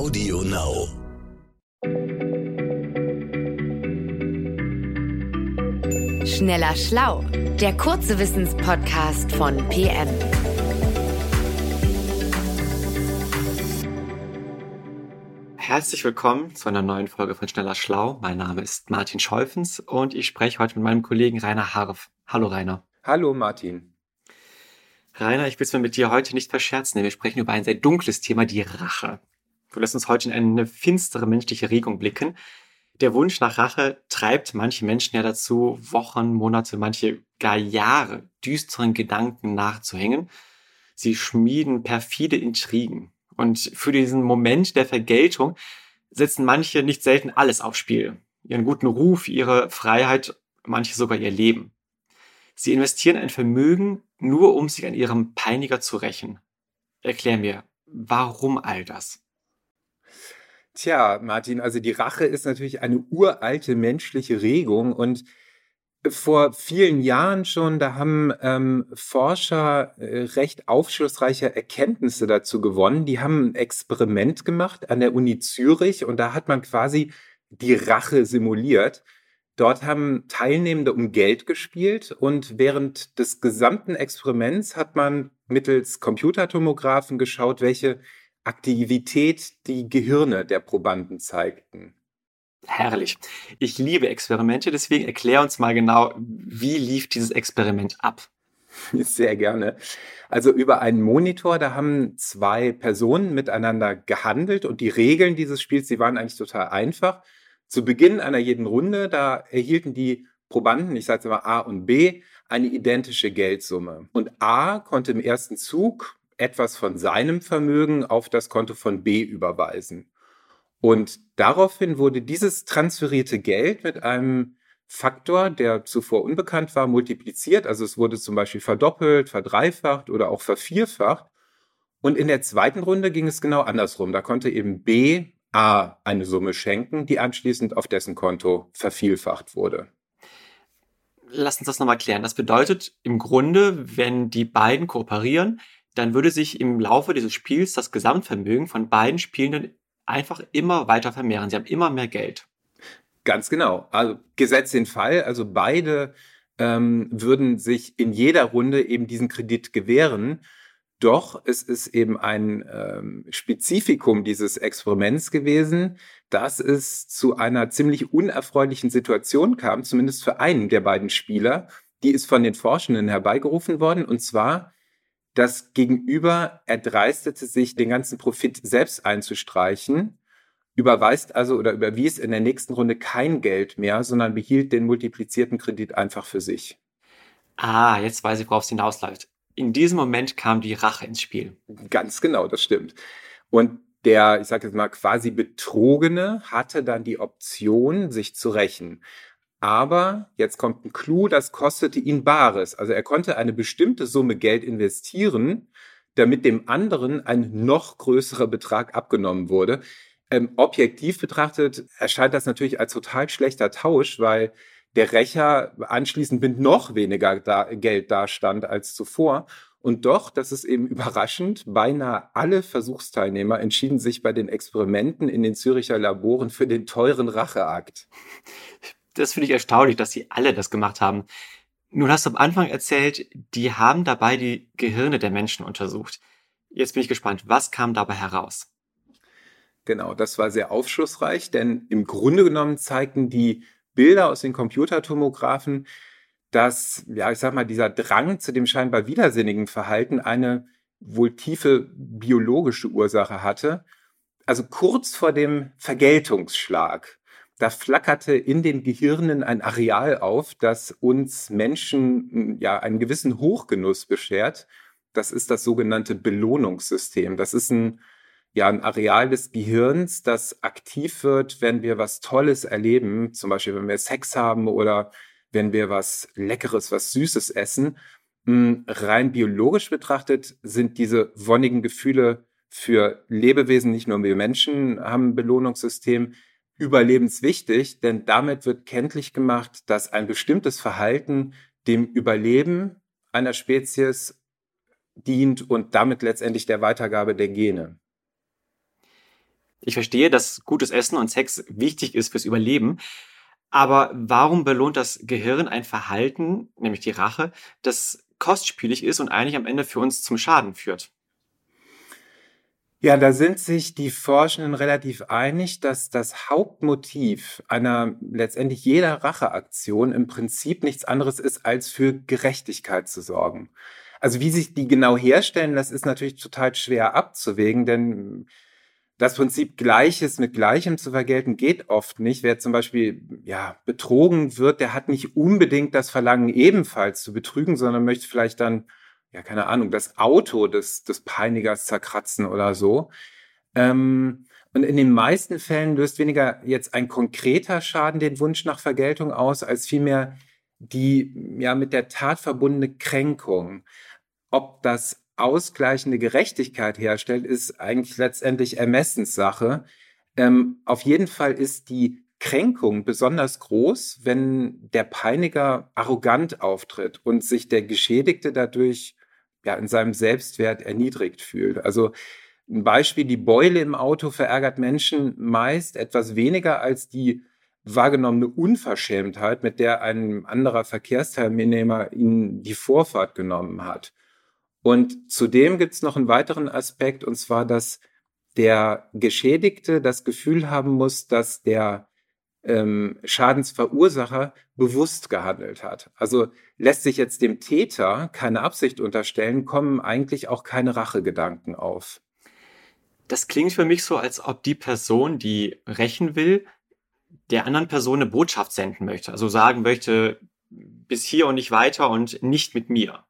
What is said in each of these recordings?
Audio Now. Schneller Schlau, der kurze Wissenspodcast von PM. Herzlich willkommen zu einer neuen Folge von Schneller Schlau. Mein Name ist Martin Scholfens und ich spreche heute mit meinem Kollegen Rainer Harf. Hallo Rainer. Hallo Martin. Rainer, ich will es mir mit dir heute nicht verscherzen, denn wir sprechen über ein sehr dunkles Thema, die Rache. Du lässt uns heute in eine finstere menschliche Regung blicken, der Wunsch nach Rache treibt manche Menschen ja dazu, Wochen, Monate, manche gar Jahre düsteren Gedanken nachzuhängen. Sie schmieden perfide Intrigen. Und für diesen Moment der Vergeltung setzen manche nicht selten alles aufs Spiel. Ihren guten Ruf, ihre Freiheit, manche sogar ihr Leben. Sie investieren ein Vermögen, nur um sich an ihrem Peiniger zu rächen. Erklär mir, warum all das? Tja, Martin, also die Rache ist natürlich eine uralte menschliche Regung und vor vielen Jahren schon, da haben ähm, Forscher äh, recht aufschlussreiche Erkenntnisse dazu gewonnen. Die haben ein Experiment gemacht an der Uni Zürich und da hat man quasi die Rache simuliert. Dort haben Teilnehmende um Geld gespielt und während des gesamten Experiments hat man mittels Computertomographen geschaut, welche Aktivität die Gehirne der Probanden zeigten. Herrlich. Ich liebe Experimente, deswegen erklär uns mal genau, wie lief dieses Experiment ab? Sehr gerne. Also über einen Monitor, da haben zwei Personen miteinander gehandelt und die Regeln dieses Spiels, die waren eigentlich total einfach. Zu Beginn einer jeden Runde, da erhielten die Probanden, ich sage mal A und B, eine identische Geldsumme. Und A konnte im ersten Zug etwas von seinem Vermögen auf das Konto von B überweisen. Und daraufhin wurde dieses transferierte Geld mit einem Faktor, der zuvor unbekannt war, multipliziert. Also es wurde zum Beispiel verdoppelt, verdreifacht oder auch vervierfacht. Und in der zweiten Runde ging es genau andersrum. Da konnte eben B A eine Summe schenken, die anschließend auf dessen Konto vervielfacht wurde. Lass uns das nochmal klären. Das bedeutet im Grunde, wenn die beiden kooperieren, dann würde sich im Laufe dieses Spiels das Gesamtvermögen von beiden Spielenden einfach immer weiter vermehren. Sie haben immer mehr Geld. Ganz genau. Also gesetzt den Fall, also beide ähm, würden sich in jeder Runde eben diesen Kredit gewähren. Doch es ist eben ein ähm, Spezifikum dieses Experiments gewesen, dass es zu einer ziemlich unerfreulichen Situation kam, zumindest für einen der beiden Spieler. Die ist von den Forschenden herbeigerufen worden. Und zwar das Gegenüber erdreistete sich, den ganzen Profit selbst einzustreichen, überweist also oder überwies in der nächsten Runde kein Geld mehr, sondern behielt den multiplizierten Kredit einfach für sich. Ah, jetzt weiß ich, worauf es hinausläuft. In diesem Moment kam die Rache ins Spiel. Ganz genau, das stimmt. Und der, ich sage jetzt mal, quasi Betrogene hatte dann die Option, sich zu rächen. Aber jetzt kommt ein Clou, das kostete ihn Bares. Also er konnte eine bestimmte Summe Geld investieren, damit dem anderen ein noch größerer Betrag abgenommen wurde. Ähm, objektiv betrachtet erscheint das natürlich als total schlechter Tausch, weil der Rächer anschließend mit noch weniger da Geld dastand als zuvor. Und doch, das ist eben überraschend, beinahe alle Versuchsteilnehmer entschieden sich bei den Experimenten in den Züricher Laboren für den teuren Racheakt das finde ich erstaunlich, dass sie alle das gemacht haben. Nun hast du am Anfang erzählt, die haben dabei die Gehirne der Menschen untersucht. Jetzt bin ich gespannt, was kam dabei heraus? Genau, das war sehr aufschlussreich, denn im Grunde genommen zeigten die Bilder aus den Computertomographen, dass, ja, ich sag mal, dieser Drang zu dem scheinbar widersinnigen Verhalten eine wohl tiefe biologische Ursache hatte. Also kurz vor dem Vergeltungsschlag da flackerte in den Gehirnen ein Areal auf, das uns Menschen hm, ja einen gewissen Hochgenuss beschert. Das ist das sogenannte Belohnungssystem. Das ist ein ja ein Areal des Gehirns, das aktiv wird, wenn wir was Tolles erleben, zum Beispiel wenn wir Sex haben oder wenn wir was Leckeres, was Süßes essen. Hm, rein biologisch betrachtet sind diese wonnigen Gefühle für Lebewesen, nicht nur wir Menschen haben ein Belohnungssystem, überlebenswichtig, denn damit wird kenntlich gemacht, dass ein bestimmtes Verhalten dem Überleben einer Spezies dient und damit letztendlich der Weitergabe der Gene. Ich verstehe, dass gutes Essen und Sex wichtig ist fürs Überleben. Aber warum belohnt das Gehirn ein Verhalten, nämlich die Rache, das kostspielig ist und eigentlich am Ende für uns zum Schaden führt? Ja, da sind sich die Forschenden relativ einig, dass das Hauptmotiv einer letztendlich jeder Racheaktion im Prinzip nichts anderes ist, als für Gerechtigkeit zu sorgen. Also wie sich die genau herstellen, das ist natürlich total schwer abzuwägen, denn das Prinzip Gleiches mit Gleichem zu vergelten geht oft nicht. Wer zum Beispiel ja betrogen wird, der hat nicht unbedingt das Verlangen ebenfalls zu betrügen, sondern möchte vielleicht dann ja, keine Ahnung, das Auto des, des Peinigers zerkratzen oder so. Ähm, und in den meisten Fällen löst weniger jetzt ein konkreter Schaden den Wunsch nach Vergeltung aus, als vielmehr die ja mit der Tat verbundene Kränkung. Ob das ausgleichende Gerechtigkeit herstellt, ist eigentlich letztendlich Ermessenssache. Ähm, auf jeden Fall ist die Kränkung besonders groß, wenn der Peiniger arrogant auftritt und sich der Geschädigte dadurch ja, in seinem Selbstwert erniedrigt fühlt. Also ein Beispiel, die Beule im Auto verärgert Menschen meist etwas weniger als die wahrgenommene Unverschämtheit, mit der ein anderer Verkehrsteilnehmer ihnen die Vorfahrt genommen hat. Und zudem gibt es noch einen weiteren Aspekt, und zwar, dass der Geschädigte das Gefühl haben muss, dass der ähm, Schadensverursacher bewusst gehandelt hat. Also lässt sich jetzt dem Täter keine Absicht unterstellen, kommen eigentlich auch keine Rachegedanken auf. Das klingt für mich so, als ob die Person, die rächen will, der anderen Person eine Botschaft senden möchte. Also sagen möchte, bis hier und nicht weiter und nicht mit mir.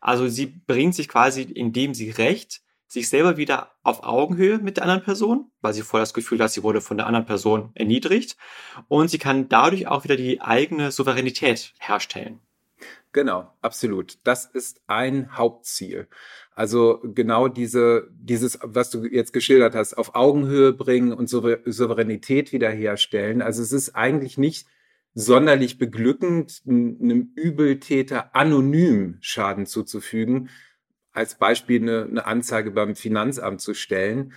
Also sie bringt sich quasi, indem sie rächt, sich selber wieder auf Augenhöhe mit der anderen Person, weil sie vorher das Gefühl hat, sie wurde von der anderen Person erniedrigt. Und sie kann dadurch auch wieder die eigene Souveränität herstellen. Genau, absolut. Das ist ein Hauptziel. Also genau diese, dieses, was du jetzt geschildert hast, auf Augenhöhe bringen und Souveränität wiederherstellen. Also es ist eigentlich nicht sonderlich beglückend, einem Übeltäter anonym Schaden zuzufügen, als Beispiel eine, eine Anzeige beim Finanzamt zu stellen.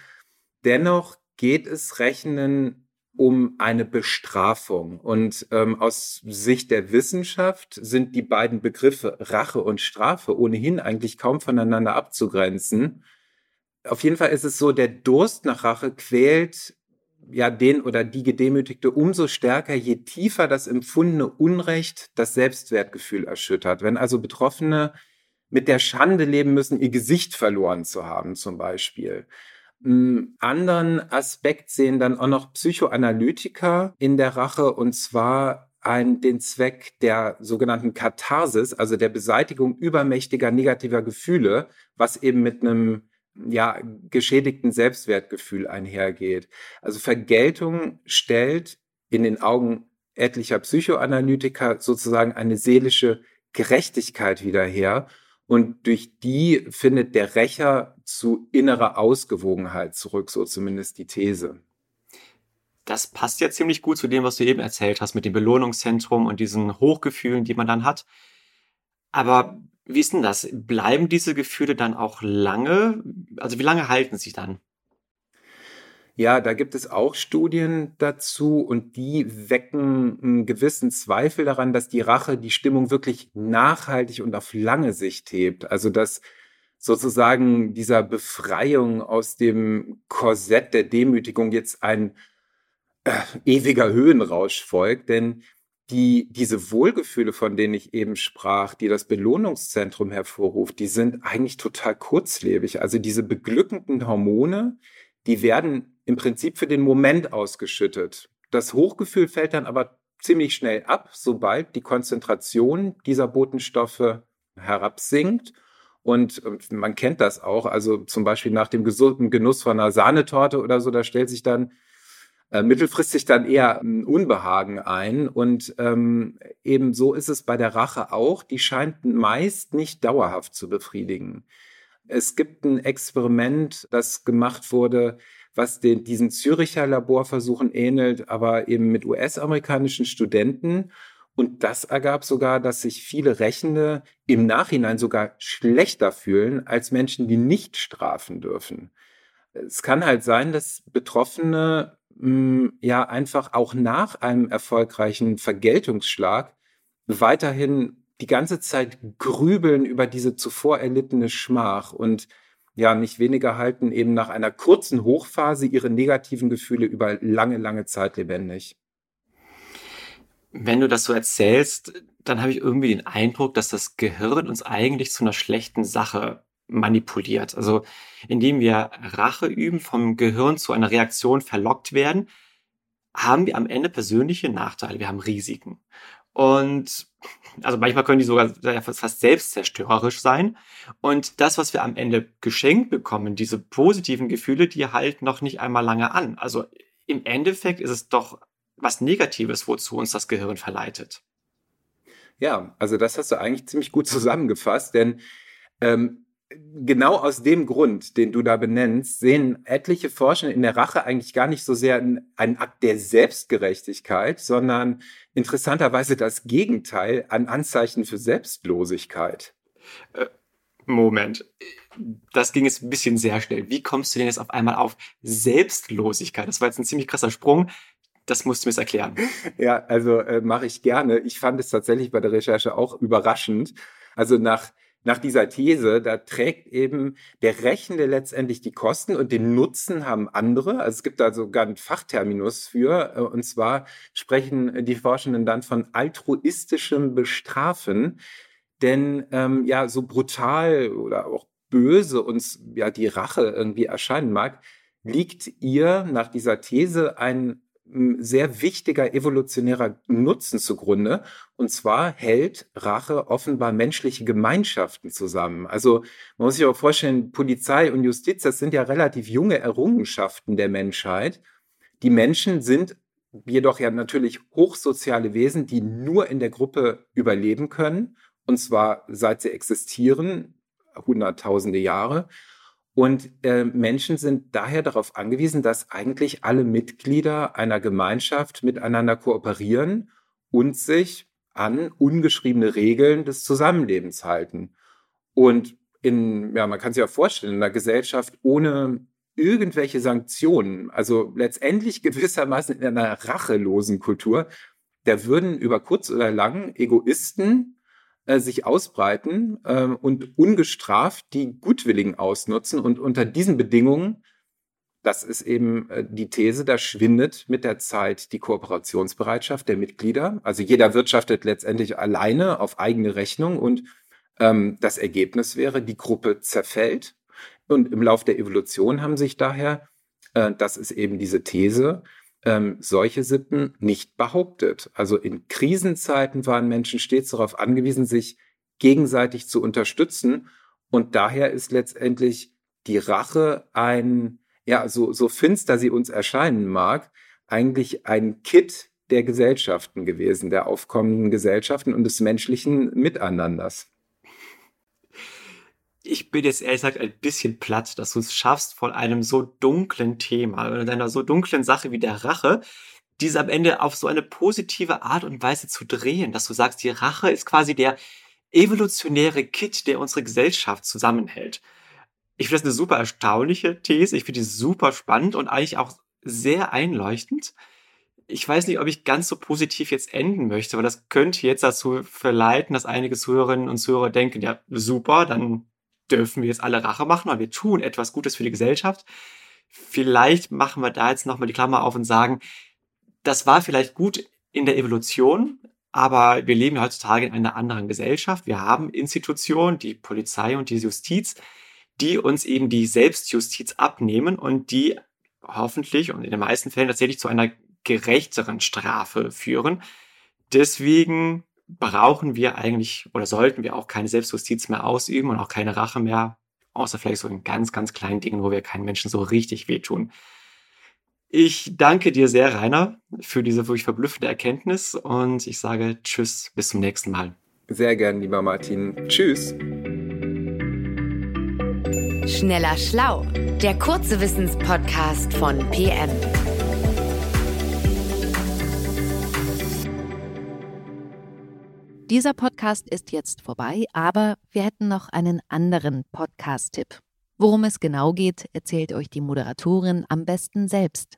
Dennoch geht es Rechnen um eine Bestrafung. Und ähm, aus Sicht der Wissenschaft sind die beiden Begriffe Rache und Strafe ohnehin eigentlich kaum voneinander abzugrenzen. Auf jeden Fall ist es so, der Durst nach Rache quält ja den oder die Gedemütigte umso stärker, je tiefer das empfundene Unrecht das Selbstwertgefühl erschüttert. Wenn also Betroffene mit der Schande leben müssen, ihr Gesicht verloren zu haben, zum Beispiel. Einen anderen Aspekt sehen dann auch noch Psychoanalytiker in der Rache und zwar ein, den Zweck der sogenannten Katharsis, also der Beseitigung übermächtiger negativer Gefühle, was eben mit einem ja, geschädigten Selbstwertgefühl einhergeht. Also Vergeltung stellt in den Augen etlicher Psychoanalytiker sozusagen eine seelische Gerechtigkeit wieder her und durch die findet der Rächer zu innerer Ausgewogenheit zurück, so zumindest die These. Das passt ja ziemlich gut zu dem, was du eben erzählt hast mit dem Belohnungszentrum und diesen Hochgefühlen, die man dann hat. Aber wie ist denn das? Bleiben diese Gefühle dann auch lange? Also wie lange halten sie dann? Ja, da gibt es auch Studien dazu und die wecken einen gewissen Zweifel daran, dass die Rache die Stimmung wirklich nachhaltig und auf lange Sicht hebt. Also dass sozusagen dieser Befreiung aus dem Korsett der Demütigung jetzt ein äh, ewiger Höhenrausch folgt, denn die, diese Wohlgefühle, von denen ich eben sprach, die das Belohnungszentrum hervorruft, die sind eigentlich total kurzlebig. Also diese beglückenden Hormone, die werden im Prinzip für den Moment ausgeschüttet. Das Hochgefühl fällt dann aber ziemlich schnell ab, sobald die Konzentration dieser Botenstoffe herabsinkt. Und man kennt das auch, also zum Beispiel nach dem gesunden Genuss von einer Sahnetorte oder so, da stellt sich dann äh, mittelfristig dann eher ein Unbehagen ein. Und ähm, eben so ist es bei der Rache auch. Die scheint meist nicht dauerhaft zu befriedigen. Es gibt ein Experiment, das gemacht wurde, was den, diesen Züricher Laborversuchen ähnelt, aber eben mit US-amerikanischen Studenten. Und das ergab sogar, dass sich viele Rechende im Nachhinein sogar schlechter fühlen als Menschen, die nicht strafen dürfen. Es kann halt sein, dass Betroffene mh, hm, ja einfach auch nach einem erfolgreichen Vergeltungsschlag weiterhin die ganze Zeit grübeln über diese zuvor erlittene Schmach und ja, nicht weniger halten eben nach einer kurzen Hochphase ihre negativen Gefühle über lange, lange Zeit lebendig. Wenn du das so erzählst, dann habe ich irgendwie den Eindruck, dass das Gehirn uns eigentlich zu einer schlechten Sache manipuliert. Also indem wir Rache üben, vom Gehirn zu einer Reaktion verlockt werden, haben wir am Ende persönliche Nachteile, wir haben Risiken. Und also manchmal können die sogar fast selbstzerstörerisch sein. Und das, was wir am Ende geschenkt bekommen, diese positiven Gefühle, die halten noch nicht einmal lange an. Also im Endeffekt ist es doch was Negatives, wozu uns das Gehirn verleitet. Ja, also das hast du eigentlich ziemlich gut zusammengefasst, denn ähm, genau aus dem Grund, den du da benennst, sehen etliche Forscher in der Rache eigentlich gar nicht so sehr einen Akt der Selbstgerechtigkeit, sondern interessanterweise das Gegenteil an Anzeichen für Selbstlosigkeit. Äh, Moment. Das ging jetzt ein bisschen sehr schnell. Wie kommst du denn jetzt auf einmal auf Selbstlosigkeit? Das war jetzt ein ziemlich krasser Sprung. Das musst du mir jetzt erklären. Ja, also äh, mache ich gerne. Ich fand es tatsächlich bei der Recherche auch überraschend. Also nach nach dieser These, da trägt eben der Rechende letztendlich die Kosten und den Nutzen haben andere. Also es gibt da sogar einen Fachterminus für. Äh, und zwar sprechen die Forschenden dann von altruistischem Bestrafen. Denn ähm, ja, so brutal oder auch böse uns ja die Rache irgendwie erscheinen mag, liegt ihr nach dieser These ein sehr wichtiger evolutionärer Nutzen zugrunde. Und zwar hält Rache offenbar menschliche Gemeinschaften zusammen. Also man muss sich auch vorstellen, Polizei und Justiz, das sind ja relativ junge Errungenschaften der Menschheit. Die Menschen sind jedoch ja natürlich hochsoziale Wesen, die nur in der Gruppe überleben können. Und zwar seit sie existieren, hunderttausende Jahre. Und äh, Menschen sind daher darauf angewiesen, dass eigentlich alle Mitglieder einer Gemeinschaft miteinander kooperieren und sich an ungeschriebene Regeln des Zusammenlebens halten. Und in, ja, man kann sich ja vorstellen, in einer Gesellschaft ohne irgendwelche Sanktionen, also letztendlich gewissermaßen in einer rachelosen Kultur, da würden über kurz oder lang Egoisten äh, sich ausbreiten äh, und ungestraft die Gutwilligen ausnutzen. Und unter diesen Bedingungen, das ist eben äh, die These, da schwindet mit der Zeit die Kooperationsbereitschaft der Mitglieder. Also jeder wirtschaftet letztendlich alleine auf eigene Rechnung und ähm, das Ergebnis wäre, die Gruppe zerfällt. Und im Lauf der Evolution haben sich daher, äh, das ist eben diese These, ähm, solche Sitten nicht behauptet. Also in Krisenzeiten waren Menschen stets darauf angewiesen, sich gegenseitig zu unterstützen. Und daher ist letztendlich die Rache ein, ja, so, so finster sie uns erscheinen mag, eigentlich ein Kit der Gesellschaften gewesen, der aufkommenden Gesellschaften und des menschlichen Miteinanders ich bin jetzt ehrlich gesagt ein bisschen platt, dass du es schaffst, von einem so dunklen Thema oder einer so dunklen Sache wie der Rache, diese am Ende auf so eine positive Art und Weise zu drehen, dass du sagst, die Rache ist quasi der evolutionäre Kit, der unsere Gesellschaft zusammenhält. Ich finde das eine super erstaunliche These. Ich finde die super spannend und eigentlich auch sehr einleuchtend. Ich weiß nicht, ob ich ganz so positiv jetzt enden möchte, weil das könnte jetzt dazu verleiten, dass einige Zuhörerinnen und Zuhörer denken, ja, super, dann dürfen wir jetzt alle Rache machen, weil wir tun etwas Gutes für die Gesellschaft. Vielleicht machen wir da jetzt nochmal die Klammer auf und sagen, das war vielleicht gut in der Evolution, aber wir leben heutzutage in einer anderen Gesellschaft. Wir haben Institutionen, die Polizei und die Justiz, die uns eben die Selbstjustiz abnehmen und die hoffentlich und in den meisten Fällen tatsächlich zu einer gerechteren Strafe führen. Deswegen brauchen wir eigentlich oder sollten wir auch keine Selbstjustiz mehr ausüben und auch keine Rache mehr, außer vielleicht so in ganz, ganz kleinen Dingen, wo wir keinen Menschen so richtig wehtun. Ich danke dir sehr, Rainer, für diese wirklich verblüffende Erkenntnis und ich sage Tschüss, bis zum nächsten Mal. Sehr gern, lieber Martin. Tschüss. Schneller Schlau, der kurze Wissenspodcast von PM. Dieser Podcast ist jetzt vorbei, aber wir hätten noch einen anderen Podcast-Tipp. Worum es genau geht, erzählt euch die Moderatorin am besten selbst.